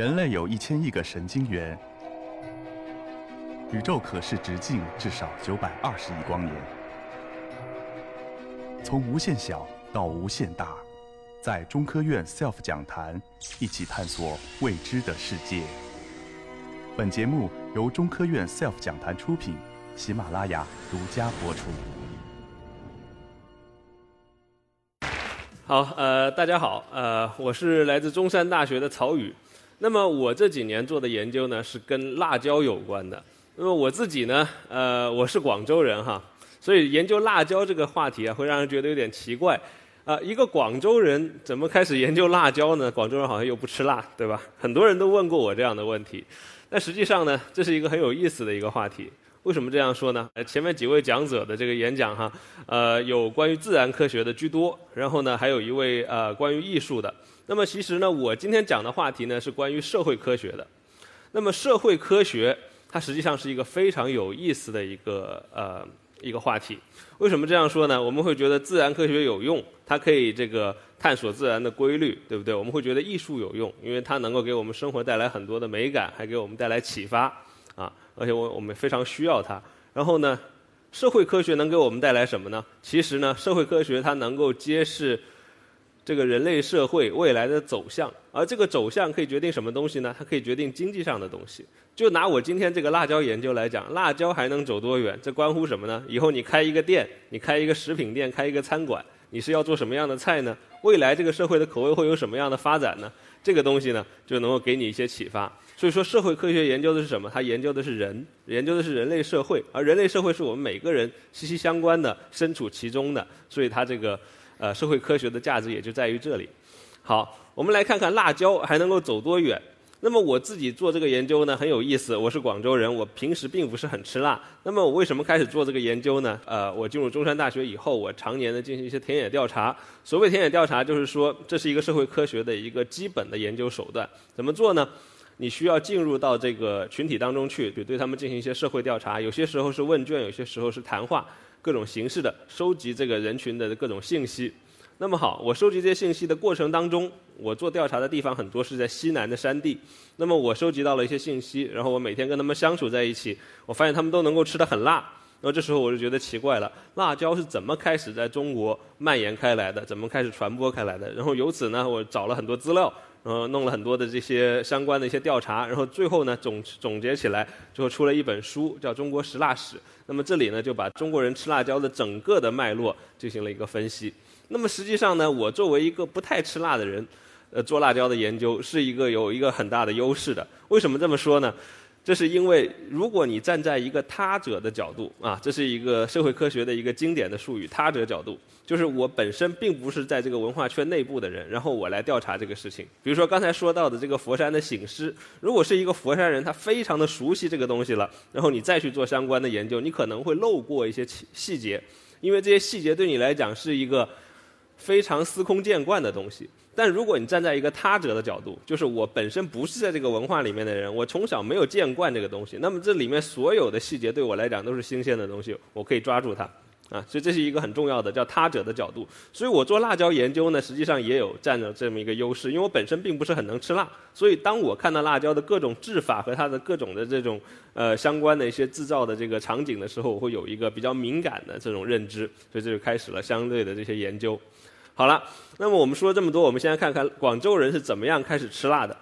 人类有一千亿个神经元，宇宙可视直径至少九百二十亿光年。从无限小到无限大，在中科院 SELF 讲坛一起探索未知的世界。本节目由中科院 SELF 讲坛出品，喜马拉雅独家播出。好，呃，大家好，呃，我是来自中山大学的曹宇。那么我这几年做的研究呢，是跟辣椒有关的。那么我自己呢，呃，我是广州人哈，所以研究辣椒这个话题啊，会让人觉得有点奇怪。啊，一个广州人怎么开始研究辣椒呢？广州人好像又不吃辣，对吧？很多人都问过我这样的问题。但实际上呢，这是一个很有意思的一个话题。为什么这样说呢？呃前面几位讲者的这个演讲哈，呃，有关于自然科学的居多，然后呢，还有一位呃关于艺术的。那么其实呢，我今天讲的话题呢是关于社会科学的。那么社会科学它实际上是一个非常有意思的一个呃一个话题。为什么这样说呢？我们会觉得自然科学有用，它可以这个探索自然的规律，对不对？我们会觉得艺术有用，因为它能够给我们生活带来很多的美感，还给我们带来启发啊。而且我我们非常需要它。然后呢，社会科学能给我们带来什么呢？其实呢，社会科学它能够揭示这个人类社会未来的走向，而这个走向可以决定什么东西呢？它可以决定经济上的东西。就拿我今天这个辣椒研究来讲，辣椒还能走多远？这关乎什么呢？以后你开一个店，你开一个食品店，开一个餐馆，你是要做什么样的菜呢？未来这个社会的口味会有什么样的发展呢？这个东西呢，就能够给你一些启发。所以说，社会科学研究的是什么？它研究的是人，研究的是人类社会，而人类社会是我们每个人息息相关的，身处其中的。所以它这个呃社会科学的价值也就在于这里。好，我们来看看辣椒还能够走多远。那么我自己做这个研究呢，很有意思。我是广州人，我平时并不是很吃辣。那么我为什么开始做这个研究呢？呃，我进入中山大学以后，我常年的进行一些田野调查。所谓田野调查，就是说这是一个社会科学的一个基本的研究手段。怎么做呢？你需要进入到这个群体当中去，对对他们进行一些社会调查。有些时候是问卷，有些时候是谈话，各种形式的收集这个人群的各种信息。那么好，我收集这些信息的过程当中，我做调查的地方很多是在西南的山地。那么我收集到了一些信息，然后我每天跟他们相处在一起，我发现他们都能够吃得很辣。那么这时候我就觉得奇怪了，辣椒是怎么开始在中国蔓延开来的？怎么开始传播开来的？然后由此呢，我找了很多资料，然后弄了很多的这些相关的一些调查，然后最后呢总总结起来，最后出了一本书，叫《中国食辣史》。那么这里呢就把中国人吃辣椒的整个的脉络进行了一个分析。那么实际上呢，我作为一个不太吃辣的人，呃，做辣椒的研究是一个有一个很大的优势的。为什么这么说呢？这是因为如果你站在一个他者的角度啊，这是一个社会科学的一个经典的术语——他者角度，就是我本身并不是在这个文化圈内部的人，然后我来调查这个事情。比如说刚才说到的这个佛山的醒狮，如果是一个佛山人，他非常的熟悉这个东西了，然后你再去做相关的研究，你可能会漏过一些细细节，因为这些细节对你来讲是一个。非常司空见惯的东西，但如果你站在一个他者的角度，就是我本身不是在这个文化里面的人，我从小没有见惯这个东西，那么这里面所有的细节对我来讲都是新鲜的东西，我可以抓住它，啊，所以这是一个很重要的叫他者的角度。所以我做辣椒研究呢，实际上也有占着这么一个优势，因为我本身并不是很能吃辣，所以当我看到辣椒的各种制法和它的各种的这种呃相关的一些制造的这个场景的时候，我会有一个比较敏感的这种认知，所以这就开始了相对的这些研究。好了，那么我们说这么多，我们先来看看广州人是怎么样开始吃辣的。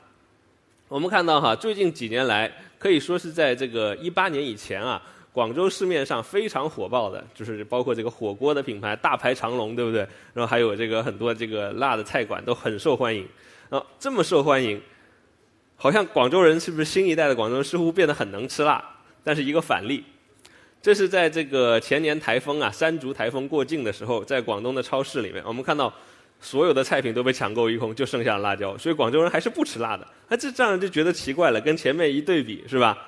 我们看到哈，最近几年来，可以说是在这个一八年以前啊，广州市面上非常火爆的，就是包括这个火锅的品牌大排长龙，对不对？然后还有这个很多这个辣的菜馆都很受欢迎。啊，这么受欢迎，好像广州人是不是新一代的广州人似乎变得很能吃辣？但是一个反例。这是在这个前年台风啊，山竹台风过境的时候，在广东的超市里面，我们看到所有的菜品都被抢购一空，就剩下了辣椒。所以广州人还是不吃辣的。那，这这样就觉得奇怪了，跟前面一对比，是吧？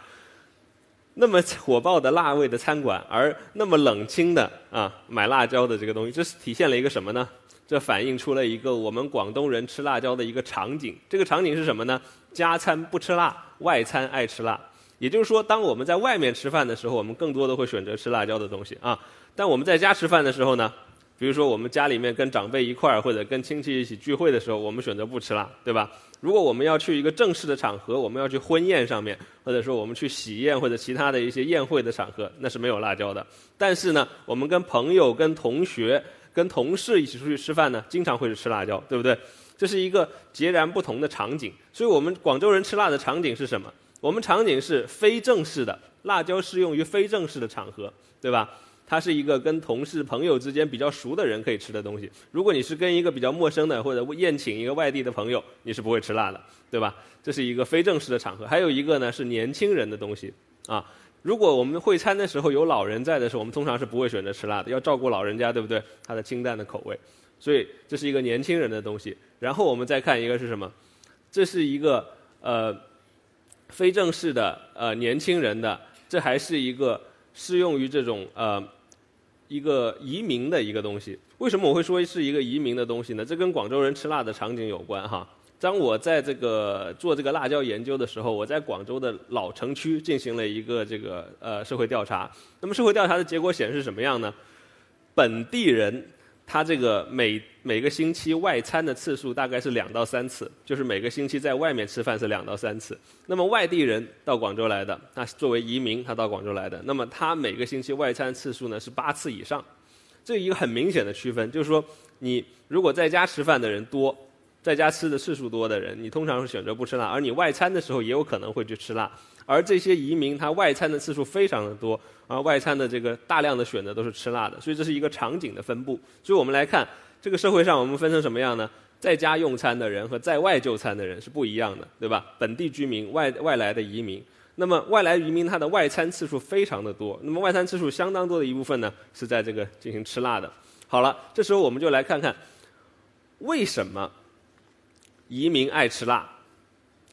那么火爆的辣味的餐馆，而那么冷清的啊买辣椒的这个东西，这是体现了一个什么呢？这反映出了一个我们广东人吃辣椒的一个场景。这个场景是什么呢？家餐不吃辣，外餐爱吃辣。也就是说，当我们在外面吃饭的时候，我们更多的会选择吃辣椒的东西啊。但我们在家吃饭的时候呢，比如说我们家里面跟长辈一块儿或者跟亲戚一起聚会的时候，我们选择不吃辣，对吧？如果我们要去一个正式的场合，我们要去婚宴上面，或者说我们去喜宴或者其他的一些宴会的场合，那是没有辣椒的。但是呢，我们跟朋友、跟同学、跟同事一起出去吃饭呢，经常会是吃辣椒，对不对？这是一个截然不同的场景。所以我们广州人吃辣的场景是什么？我们场景是非正式的，辣椒适用于非正式的场合，对吧？它是一个跟同事、朋友之间比较熟的人可以吃的东西。如果你是跟一个比较陌生的或者宴请一个外地的朋友，你是不会吃辣的，对吧？这是一个非正式的场合。还有一个呢是年轻人的东西啊。如果我们会餐的时候有老人在的时候，我们通常是不会选择吃辣的，要照顾老人家，对不对？他的清淡的口味。所以这是一个年轻人的东西。然后我们再看一个是什么？这是一个呃非正式的呃年轻人的，这还是一个适用于这种呃。一个移民的一个东西，为什么我会说是一个移民的东西呢？这跟广州人吃辣的场景有关哈。当我在这个做这个辣椒研究的时候，我在广州的老城区进行了一个这个呃社会调查。那么社会调查的结果显示什么样呢？本地人。他这个每每个星期外餐的次数大概是两到三次，就是每个星期在外面吃饭是两到三次。那么外地人到广州来的，那作为移民他到广州来的，那么他每个星期外餐次数呢是八次以上，这一个很明显的区分，就是说你如果在家吃饭的人多，在家吃的次数多的人，你通常是选择不吃辣，而你外餐的时候也有可能会去吃辣。而这些移民，他外餐的次数非常的多，而外餐的这个大量的选择都是吃辣的，所以这是一个场景的分布。所以我们来看，这个社会上我们分成什么样呢？在家用餐的人和在外就餐的人是不一样的，对吧？本地居民、外外来的移民，那么外来移民他的外餐次数非常的多，那么外餐次数相当多的一部分呢是在这个进行吃辣的。好了，这时候我们就来看看，为什么移民爱吃辣？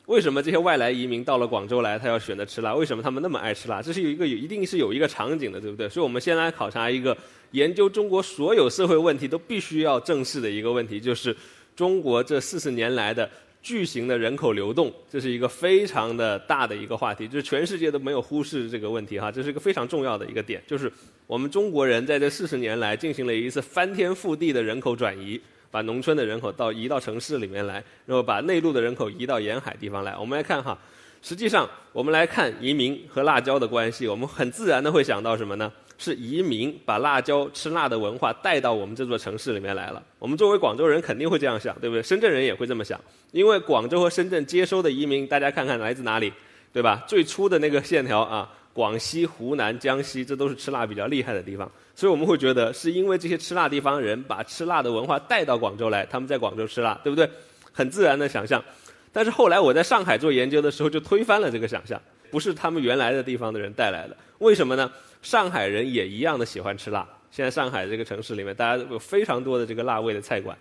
为什么这些外来移民到了广州来，他要选择吃辣？为什么他们那么爱吃辣？这是有一个有一定是有一个场景的，对不对？所以我们先来考察一个研究中国所有社会问题都必须要正视的一个问题，就是中国这四十年来的巨型的人口流动，这是一个非常的大的一个话题，就是全世界都没有忽视这个问题哈，这是一个非常重要的一个点，就是我们中国人在这四十年来进行了一次翻天覆地的人口转移。把农村的人口到移到城市里面来，然后把内陆的人口移到沿海地方来。我们来看哈，实际上我们来看移民和辣椒的关系，我们很自然的会想到什么呢？是移民把辣椒吃辣的文化带到我们这座城市里面来了。我们作为广州人肯定会这样想，对不对？深圳人也会这么想，因为广州和深圳接收的移民，大家看看来自哪里，对吧？最初的那个线条啊。广西、湖南、江西，这都是吃辣比较厉害的地方，所以我们会觉得是因为这些吃辣地方人把吃辣的文化带到广州来，他们在广州吃辣，对不对？很自然的想象。但是后来我在上海做研究的时候，就推翻了这个想象，不是他们原来的地方的人带来的。为什么呢？上海人也一样的喜欢吃辣。现在上海这个城市里面，大家有非常多的这个辣味的菜馆。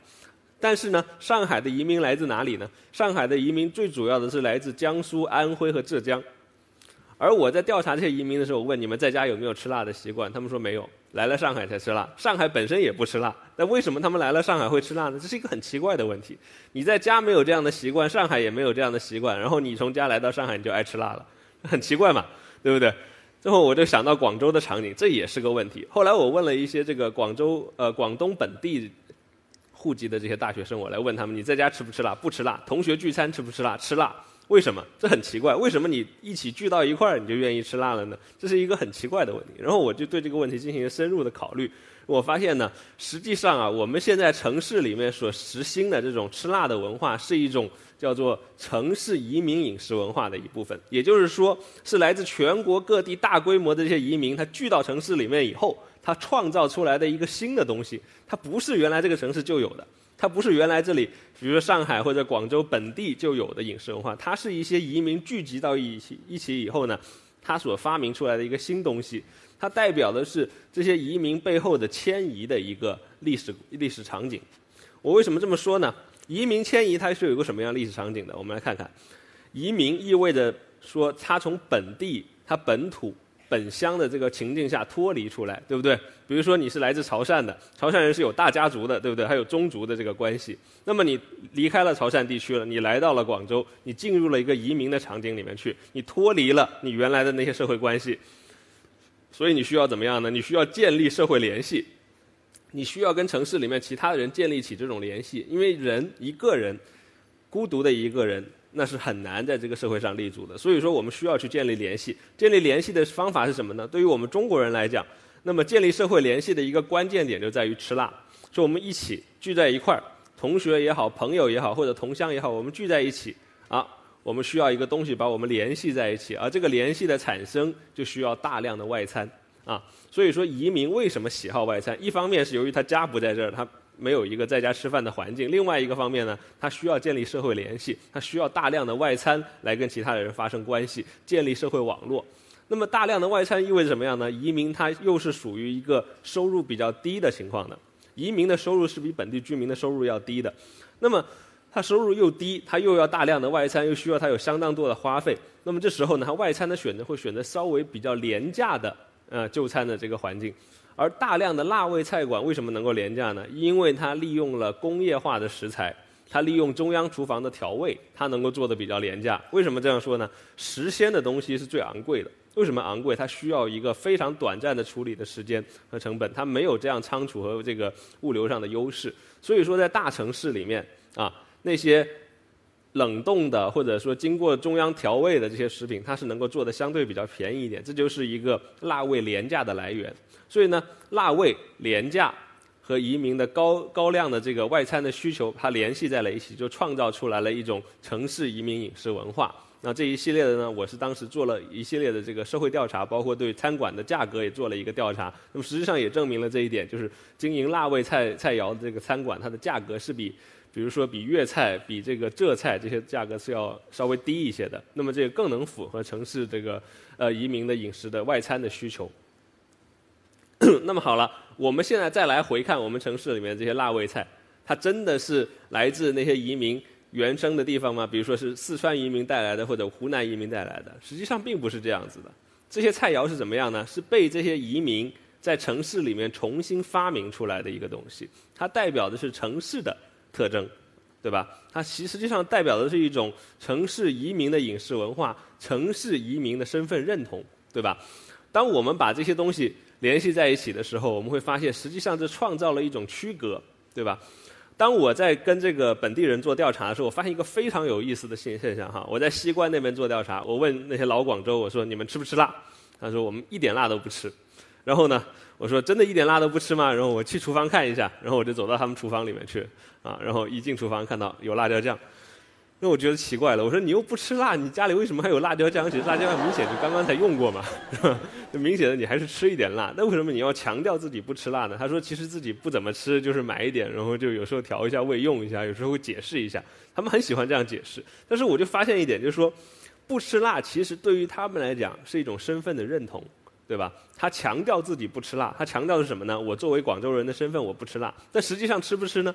但是呢，上海的移民来自哪里呢？上海的移民最主要的是来自江苏、安徽和浙江。而我在调查这些移民的时候，我问你们在家有没有吃辣的习惯？他们说没有，来了上海才吃辣。上海本身也不吃辣，那为什么他们来了上海会吃辣呢？这是一个很奇怪的问题。你在家没有这样的习惯，上海也没有这样的习惯，然后你从家来到上海你就爱吃辣了，很奇怪嘛，对不对？最后我就想到广州的场景，这也是个问题。后来我问了一些这个广州呃广东本地户籍的这些大学生，我来问他们：你在家吃不吃辣？不吃辣。同学聚餐吃不吃辣？吃辣。为什么？这很奇怪。为什么你一起聚到一块儿，你就愿意吃辣了呢？这是一个很奇怪的问题。然后我就对这个问题进行深入的考虑。我发现呢，实际上啊，我们现在城市里面所实行的这种吃辣的文化，是一种叫做城市移民饮食文化的一部分。也就是说，是来自全国各地大规模的这些移民，他聚到城市里面以后，它创造出来的一个新的东西，它不是原来这个城市就有的。它不是原来这里，比如说上海或者广州本地就有的饮食文化，它是一些移民聚集到一起一起以后呢，它所发明出来的一个新东西，它代表的是这些移民背后的迁移的一个历史历史场景。我为什么这么说呢？移民迁移它是有个什么样历史场景的？我们来看看，移民意味着说它从本地它本土。本乡的这个情境下脱离出来，对不对？比如说你是来自潮汕的，潮汕人是有大家族的，对不对？还有宗族的这个关系。那么你离开了潮汕地区了，你来到了广州，你进入了一个移民的场景里面去，你脱离了你原来的那些社会关系，所以你需要怎么样呢？你需要建立社会联系。你需要跟城市里面其他的人建立起这种联系，因为人一个人孤独的一个人，那是很难在这个社会上立足的。所以说，我们需要去建立联系。建立联系的方法是什么呢？对于我们中国人来讲，那么建立社会联系的一个关键点就在于吃辣。说我们一起聚在一块儿，同学也好，朋友也好，或者同乡也好，我们聚在一起啊，我们需要一个东西把我们联系在一起，而这个联系的产生就需要大量的外餐啊。所以说，移民为什么喜好外餐？一方面是由于他家不在这儿，他没有一个在家吃饭的环境；另外一个方面呢，他需要建立社会联系，他需要大量的外餐来跟其他的人发生关系，建立社会网络。那么，大量的外餐意味着什么样呢？移民他又是属于一个收入比较低的情况的。移民的收入是比本地居民的收入要低的，那么他收入又低，他又要大量的外餐，又需要他有相当多的花费，那么这时候呢，他外餐的选择会选择稍微比较廉价的呃就餐的这个环境，而大量的辣味菜馆为什么能够廉价呢？因为它利用了工业化的食材，它利用中央厨房的调味，它能够做的比较廉价。为什么这样说呢？时鲜的东西是最昂贵的。为什么昂贵？它需要一个非常短暂的处理的时间和成本，它没有这样仓储和这个物流上的优势。所以说，在大城市里面啊，那些冷冻的或者说经过中央调味的这些食品，它是能够做的相对比较便宜一点。这就是一个辣味廉价的来源。所以呢，辣味廉价和移民的高高量的这个外餐的需求，它联系在了一起，就创造出来了一种城市移民饮食文化。那这一系列的呢，我是当时做了一系列的这个社会调查，包括对餐馆的价格也做了一个调查。那么实际上也证明了这一点，就是经营辣味菜菜肴的这个餐馆，它的价格是比，比如说比粤菜、比这个浙菜这些价格是要稍微低一些的。那么这个更能符合城市这个呃移民的饮食的外餐的需求。那么好了，我们现在再来回看我们城市里面这些辣味菜，它真的是来自那些移民。原生的地方吗？比如说是四川移民带来的，或者湖南移民带来的，实际上并不是这样子的。这些菜肴是怎么样呢？是被这些移民在城市里面重新发明出来的一个东西。它代表的是城市的特征，对吧？它其实际上代表的是一种城市移民的饮食文化，城市移民的身份认同，对吧？当我们把这些东西联系在一起的时候，我们会发现，实际上这创造了一种区隔，对吧？当我在跟这个本地人做调查的时候，我发现一个非常有意思的现现象哈。我在西关那边做调查，我问那些老广州，我说你们吃不吃辣？他说我们一点辣都不吃。然后呢，我说真的一点辣都不吃吗？然后我去厨房看一下，然后我就走到他们厨房里面去，啊，然后一进厨房看到有辣椒酱。那我觉得奇怪了，我说你又不吃辣，你家里为什么还有辣椒酱？其实辣椒酱明显就刚刚才用过嘛，是吧？明显的你还是吃一点辣，那为什么你要强调自己不吃辣呢？他说其实自己不怎么吃，就是买一点，然后就有时候调一下味用一下，有时候会解释一下。他们很喜欢这样解释，但是我就发现一点，就是说不吃辣其实对于他们来讲是一种身份的认同，对吧？他强调自己不吃辣，他强调的是什么呢？我作为广州人的身份我不吃辣，但实际上吃不吃呢？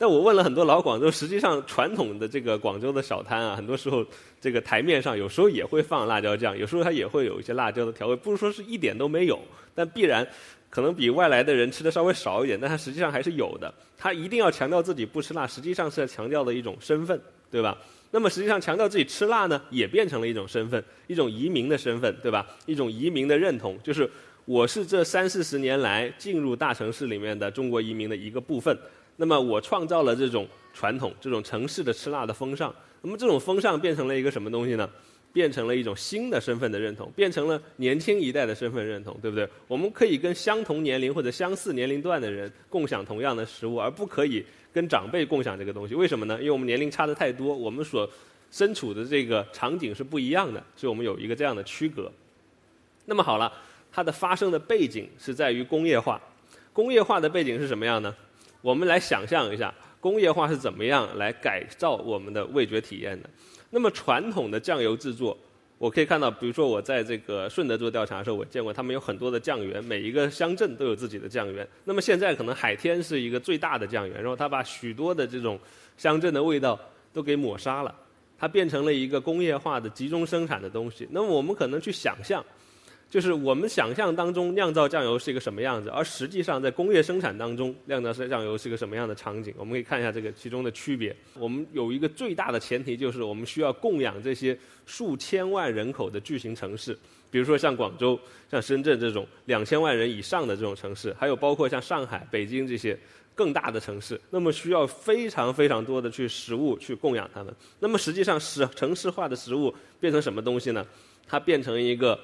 但我问了很多老广州，实际上传统的这个广州的小摊啊，很多时候这个台面上有时候也会放辣椒酱，有时候它也会有一些辣椒的调味，不是说是一点都没有，但必然可能比外来的人吃的稍微少一点，但它实际上还是有的。他一定要强调自己不吃辣，实际上是在强调的一种身份，对吧？那么实际上强调自己吃辣呢，也变成了一种身份，一种移民的身份，对吧？一种移民的认同，就是我是这三四十年来进入大城市里面的中国移民的一个部分。那么我创造了这种传统，这种城市的吃辣的风尚。那么这种风尚变成了一个什么东西呢？变成了一种新的身份的认同，变成了年轻一代的身份认同，对不对？我们可以跟相同年龄或者相似年龄段的人共享同样的食物，而不可以跟长辈共享这个东西。为什么呢？因为我们年龄差的太多，我们所身处的这个场景是不一样的，所以我们有一个这样的区隔。那么好了，它的发生的背景是在于工业化。工业化的背景是什么样呢？我们来想象一下，工业化是怎么样来改造我们的味觉体验的？那么传统的酱油制作，我可以看到，比如说我在这个顺德做调查的时候，我见过他们有很多的酱园，每一个乡镇都有自己的酱园。那么现在可能海天是一个最大的酱园，然后他把许多的这种乡镇的味道都给抹杀了，它变成了一个工业化的集中生产的东西。那么我们可能去想象，就是我们想象当中酿造酱油是一个什么样子，而实际上在工业生产当中酿造酱油是一个什么样的场景？我们可以看一下这个其中的区别。我们有一个最大的前提，就是我们需要供养这些数千万人口的巨型城市，比如说像广州、像深圳这种两千万人以上的这种城市，还有包括像上海、北京这些更大的城市，那么需要非常非常多的去食物去供养他们。那么实际上，是城市化的食物变成什么东西呢？它变成一个。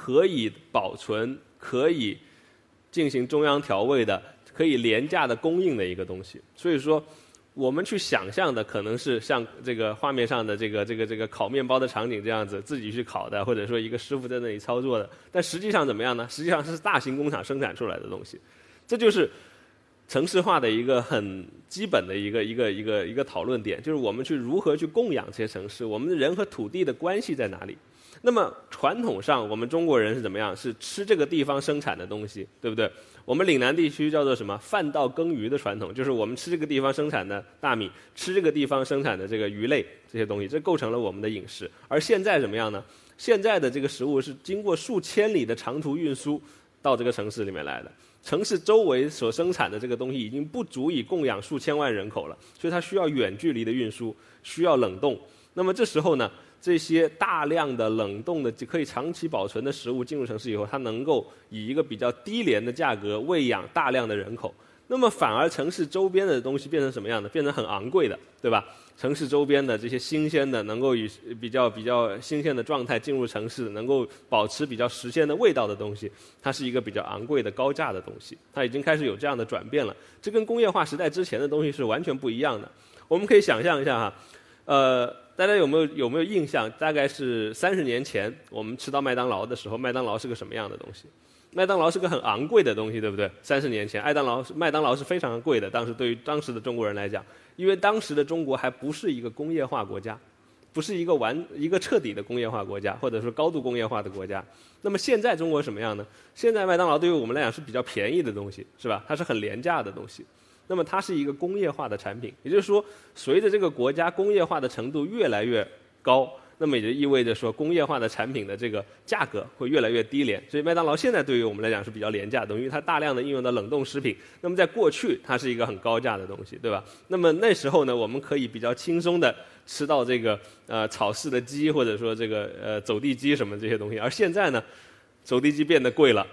可以保存、可以进行中央调味的、可以廉价的供应的一个东西。所以说，我们去想象的可能是像这个画面上的这个、这个、这个烤面包的场景这样子，自己去烤的，或者说一个师傅在那里操作的。但实际上怎么样呢？实际上是大型工厂生产出来的东西。这就是城市化的一个很基本的一个、一个、一个、一个讨论点，就是我们去如何去供养这些城市，我们的人和土地的关系在哪里？那么传统上，我们中国人是怎么样？是吃这个地方生产的东西，对不对？我们岭南地区叫做什么“饭稻耕鱼”的传统，就是我们吃这个地方生产的大米，吃这个地方生产的这个鱼类这些东西，这构成了我们的饮食。而现在怎么样呢？现在的这个食物是经过数千里的长途运输到这个城市里面来的，城市周围所生产的这个东西已经不足以供养数千万人口了，所以它需要远距离的运输，需要冷冻。那么这时候呢？这些大量的冷冻的、可以长期保存的食物进入城市以后，它能够以一个比较低廉的价格喂养大量的人口。那么反而城市周边的东西变成什么样的？变成很昂贵的，对吧？城市周边的这些新鲜的、能够以比较比较新鲜的状态进入城市、能够保持比较时鲜的味道的东西，它是一个比较昂贵的高价的东西。它已经开始有这样的转变了。这跟工业化时代之前的东西是完全不一样的。我们可以想象一下哈，呃。大家有没有有没有印象？大概是三十年前，我们吃到麦当劳的时候，麦当劳是个什么样的东西？麦当劳是个很昂贵的东西，对不对？三十年前，麦当劳是麦当劳是非常贵的。当时对于当时的中国人来讲，因为当时的中国还不是一个工业化国家，不是一个完一个彻底的工业化国家，或者说高度工业化的国家。那么现在中国什么样呢？现在麦当劳对于我们来讲是比较便宜的东西，是吧？它是很廉价的东西。那么它是一个工业化的产品，也就是说，随着这个国家工业化的程度越来越高，那么也就意味着说，工业化的产品的这个价格会越来越低廉。所以麦当劳现在对于我们来讲是比较廉价的，因为它大量的应用到冷冻食品。那么在过去，它是一个很高价的东西，对吧？那么那时候呢，我们可以比较轻松的吃到这个呃草饲的鸡，或者说这个呃走地鸡什么这些东西。而现在呢，走地鸡变得贵了。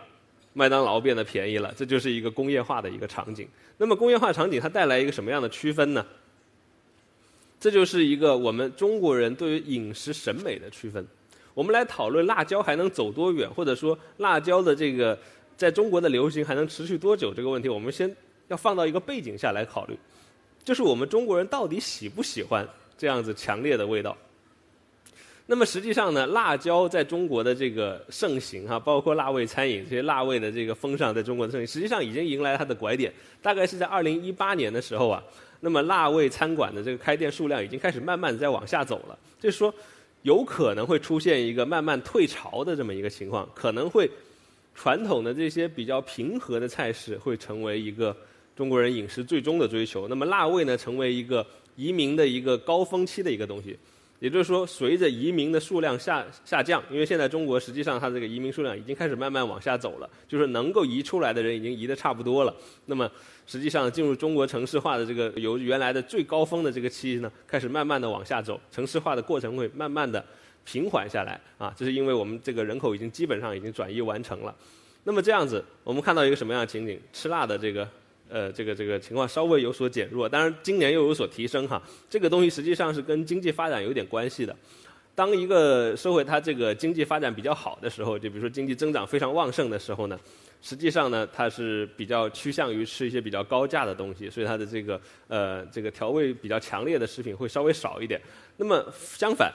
麦当劳变得便宜了，这就是一个工业化的一个场景。那么工业化场景它带来一个什么样的区分呢？这就是一个我们中国人对于饮食审美的区分。我们来讨论辣椒还能走多远，或者说辣椒的这个在中国的流行还能持续多久这个问题，我们先要放到一个背景下来考虑，就是我们中国人到底喜不喜欢这样子强烈的味道。那么实际上呢，辣椒在中国的这个盛行哈，包括辣味餐饮这些辣味的这个风尚，在中国的盛行，实际上已经迎来了它的拐点。大概是在二零一八年的时候啊，那么辣味餐馆的这个开店数量已经开始慢慢在往下走了。就是说，有可能会出现一个慢慢退潮的这么一个情况，可能会传统的这些比较平和的菜式会成为一个中国人饮食最终的追求。那么辣味呢，成为一个移民的一个高峰期的一个东西。也就是说，随着移民的数量下下降，因为现在中国实际上它这个移民数量已经开始慢慢往下走了，就是能够移出来的人已经移得差不多了。那么，实际上进入中国城市化的这个由原来的最高峰的这个期呢，开始慢慢的往下走，城市化的过程会慢慢的平缓下来啊。这是因为我们这个人口已经基本上已经转移完成了。那么这样子，我们看到一个什么样的情景？吃辣的这个。呃，这个这个情况稍微有所减弱，当然今年又有所提升哈。这个东西实际上是跟经济发展有点关系的。当一个社会它这个经济发展比较好的时候，就比如说经济增长非常旺盛的时候呢，实际上呢它是比较趋向于吃一些比较高价的东西，所以它的这个呃这个调味比较强烈的食品会稍微少一点。那么相反。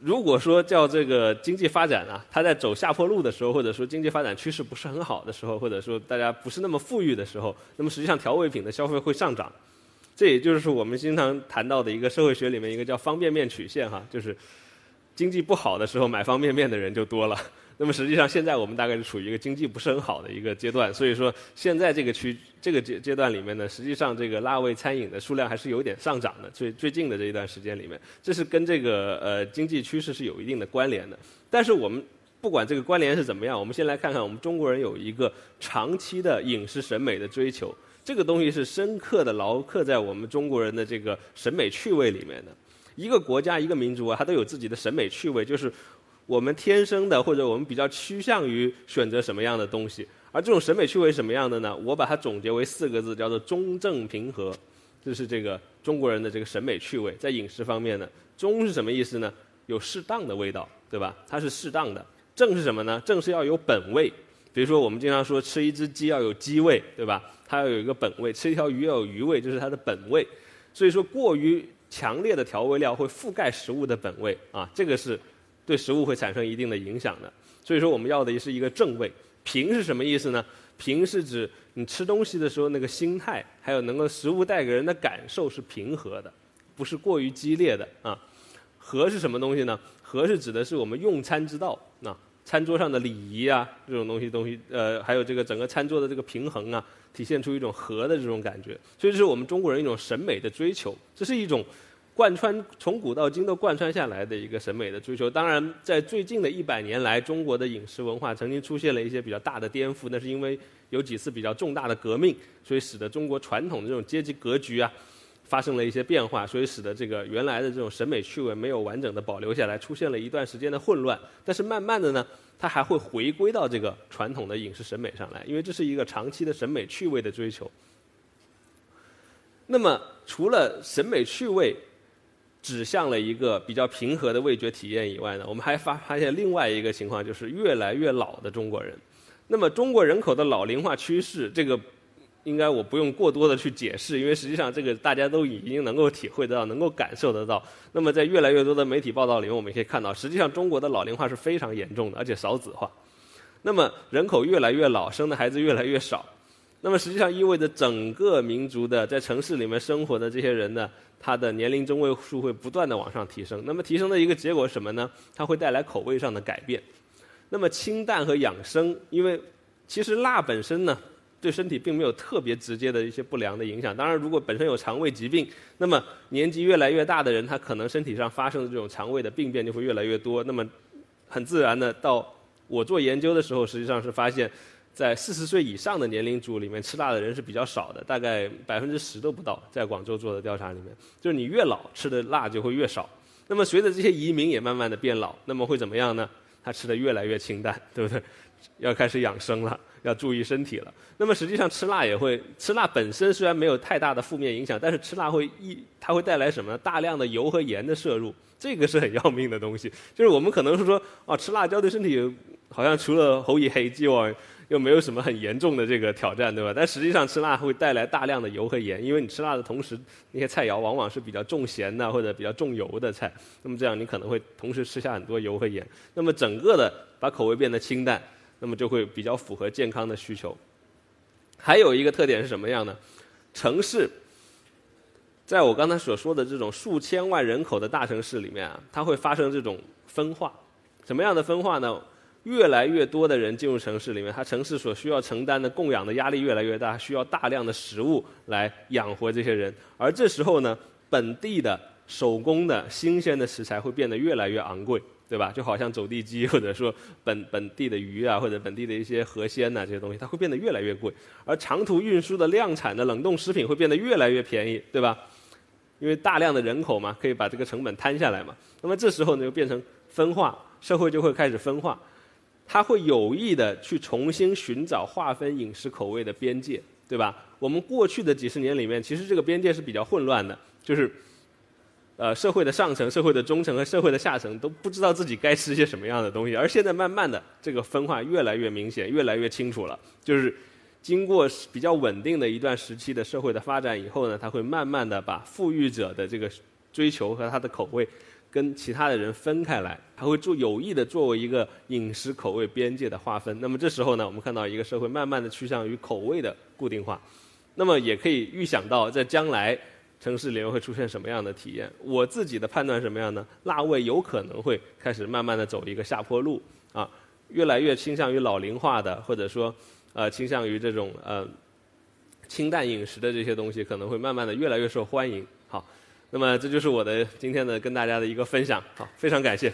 如果说叫这个经济发展啊，它在走下坡路的时候，或者说经济发展趋势不是很好的时候，或者说大家不是那么富裕的时候，那么实际上调味品的消费会上涨。这也就是我们经常谈到的一个社会学里面一个叫方便面曲线哈，就是经济不好的时候买方便面的人就多了。那么实际上，现在我们大概是处于一个经济不是很好的一个阶段，所以说现在这个区这个阶阶段里面呢，实际上这个辣味餐饮的数量还是有点上涨的。最最近的这一段时间里面，这是跟这个呃经济趋势是有一定的关联的。但是我们不管这个关联是怎么样，我们先来看看我们中国人有一个长期的饮食审美的追求，这个东西是深刻的牢刻在我们中国人的这个审美趣味里面的。一个国家一个民族啊，它都有自己的审美趣味，就是我们天生的或者我们比较趋向于选择什么样的东西。而这种审美趣味什么样的呢？我把它总结为四个字，叫做中正平和。这是这个中国人的这个审美趣味，在饮食方面呢，中是什么意思呢？有适当的味道，对吧？它是适当的。正是什么呢？正是要有本味。比如说，我们经常说吃一只鸡要有鸡味，对吧？它要有一个本味。吃一条鱼要有鱼味，就是它的本味。所以说，过于强烈的调味料会覆盖食物的本味啊，这个是对食物会产生一定的影响的。所以说，我们要的是一个正位。平是什么意思呢？平是指你吃东西的时候那个心态，还有能够食物带给人的感受是平和的，不是过于激烈的啊。和是什么东西呢？和是指的是我们用餐之道啊。餐桌上的礼仪啊，这种东西东西，呃，还有这个整个餐桌的这个平衡啊，体现出一种和的这种感觉，所以这是我们中国人一种审美的追求，这是一种贯穿从古到今都贯穿下来的一个审美的追求。当然，在最近的一百年来，中国的饮食文化曾经出现了一些比较大的颠覆，那是因为有几次比较重大的革命，所以使得中国传统的这种阶级格局啊。发生了一些变化，所以使得这个原来的这种审美趣味没有完整的保留下来，出现了一段时间的混乱。但是慢慢的呢，它还会回归到这个传统的饮食审美上来，因为这是一个长期的审美趣味的追求。那么除了审美趣味指向了一个比较平和的味觉体验以外呢，我们还发发现另外一个情况，就是越来越老的中国人。那么中国人口的老龄化趋势，这个。应该我不用过多的去解释，因为实际上这个大家都已经能够体会得到，能够感受得到。那么在越来越多的媒体报道里面，我们可以看到，实际上中国的老龄化是非常严重的，而且少子化。那么人口越来越老，生的孩子越来越少。那么实际上意味着整个民族的在城市里面生活的这些人呢，他的年龄中位数会不断的往上提升。那么提升的一个结果是什么呢？它会带来口味上的改变。那么清淡和养生，因为其实辣本身呢。对身体并没有特别直接的一些不良的影响。当然，如果本身有肠胃疾病，那么年纪越来越大的人，他可能身体上发生的这种肠胃的病变就会越来越多。那么，很自然的，到我做研究的时候，实际上是发现，在四十岁以上的年龄组里面，吃辣的人是比较少的，大概百分之十都不到。在广州做的调查里面，就是你越老吃的辣就会越少。那么随着这些移民也慢慢的变老，那么会怎么样呢？他吃的越来越清淡，对不对？要开始养生了。要注意身体了。那么实际上吃辣也会，吃辣本身虽然没有太大的负面影响，但是吃辣会一，它会带来什么？大量的油和盐的摄入，这个是很要命的东西。就是我们可能是说，哦，吃辣椒对身体好像除了喉以黑之外，又没有什么很严重的这个挑战，对吧？但实际上吃辣会带来大量的油和盐，因为你吃辣的同时，那些菜肴往往是比较重咸的或者比较重油的菜，那么这样你可能会同时吃下很多油和盐，那么整个的把口味变得清淡。那么就会比较符合健康的需求。还有一个特点是什么样呢？城市，在我刚才所说的这种数千万人口的大城市里面啊，它会发生这种分化。什么样的分化呢？越来越多的人进入城市里面，它城市所需要承担的供养的压力越来越大，需要大量的食物来养活这些人。而这时候呢，本地的手工的新鲜的食材会变得越来越昂贵。对吧？就好像走地鸡，或者说本本地的鱼啊，或者本地的一些河鲜呐，这些东西，它会变得越来越贵。而长途运输的量产的冷冻食品会变得越来越便宜，对吧？因为大量的人口嘛，可以把这个成本摊下来嘛。那么这时候呢，就变成分化，社会就会开始分化。他会有意的去重新寻找划分饮食口味的边界，对吧？我们过去的几十年里面，其实这个边界是比较混乱的，就是。呃，社会的上层、社会的中层和社会的下层都不知道自己该吃些什么样的东西，而现在慢慢的这个分化越来越明显，越来越清楚了。就是经过比较稳定的一段时期的社会的发展以后呢，他会慢慢的把富裕者的这个追求和他的口味跟其他的人分开来，他会做有意的作为一个饮食口味边界的划分。那么这时候呢，我们看到一个社会慢慢的趋向于口味的固定化，那么也可以预想到在将来。城市里面会出现什么样的体验？我自己的判断什么样呢？辣味有可能会开始慢慢的走一个下坡路啊，越来越倾向于老龄化的，或者说呃倾向于这种呃清淡饮食的这些东西，可能会慢慢的越来越受欢迎。好，那么这就是我的今天的跟大家的一个分享。好，非常感谢。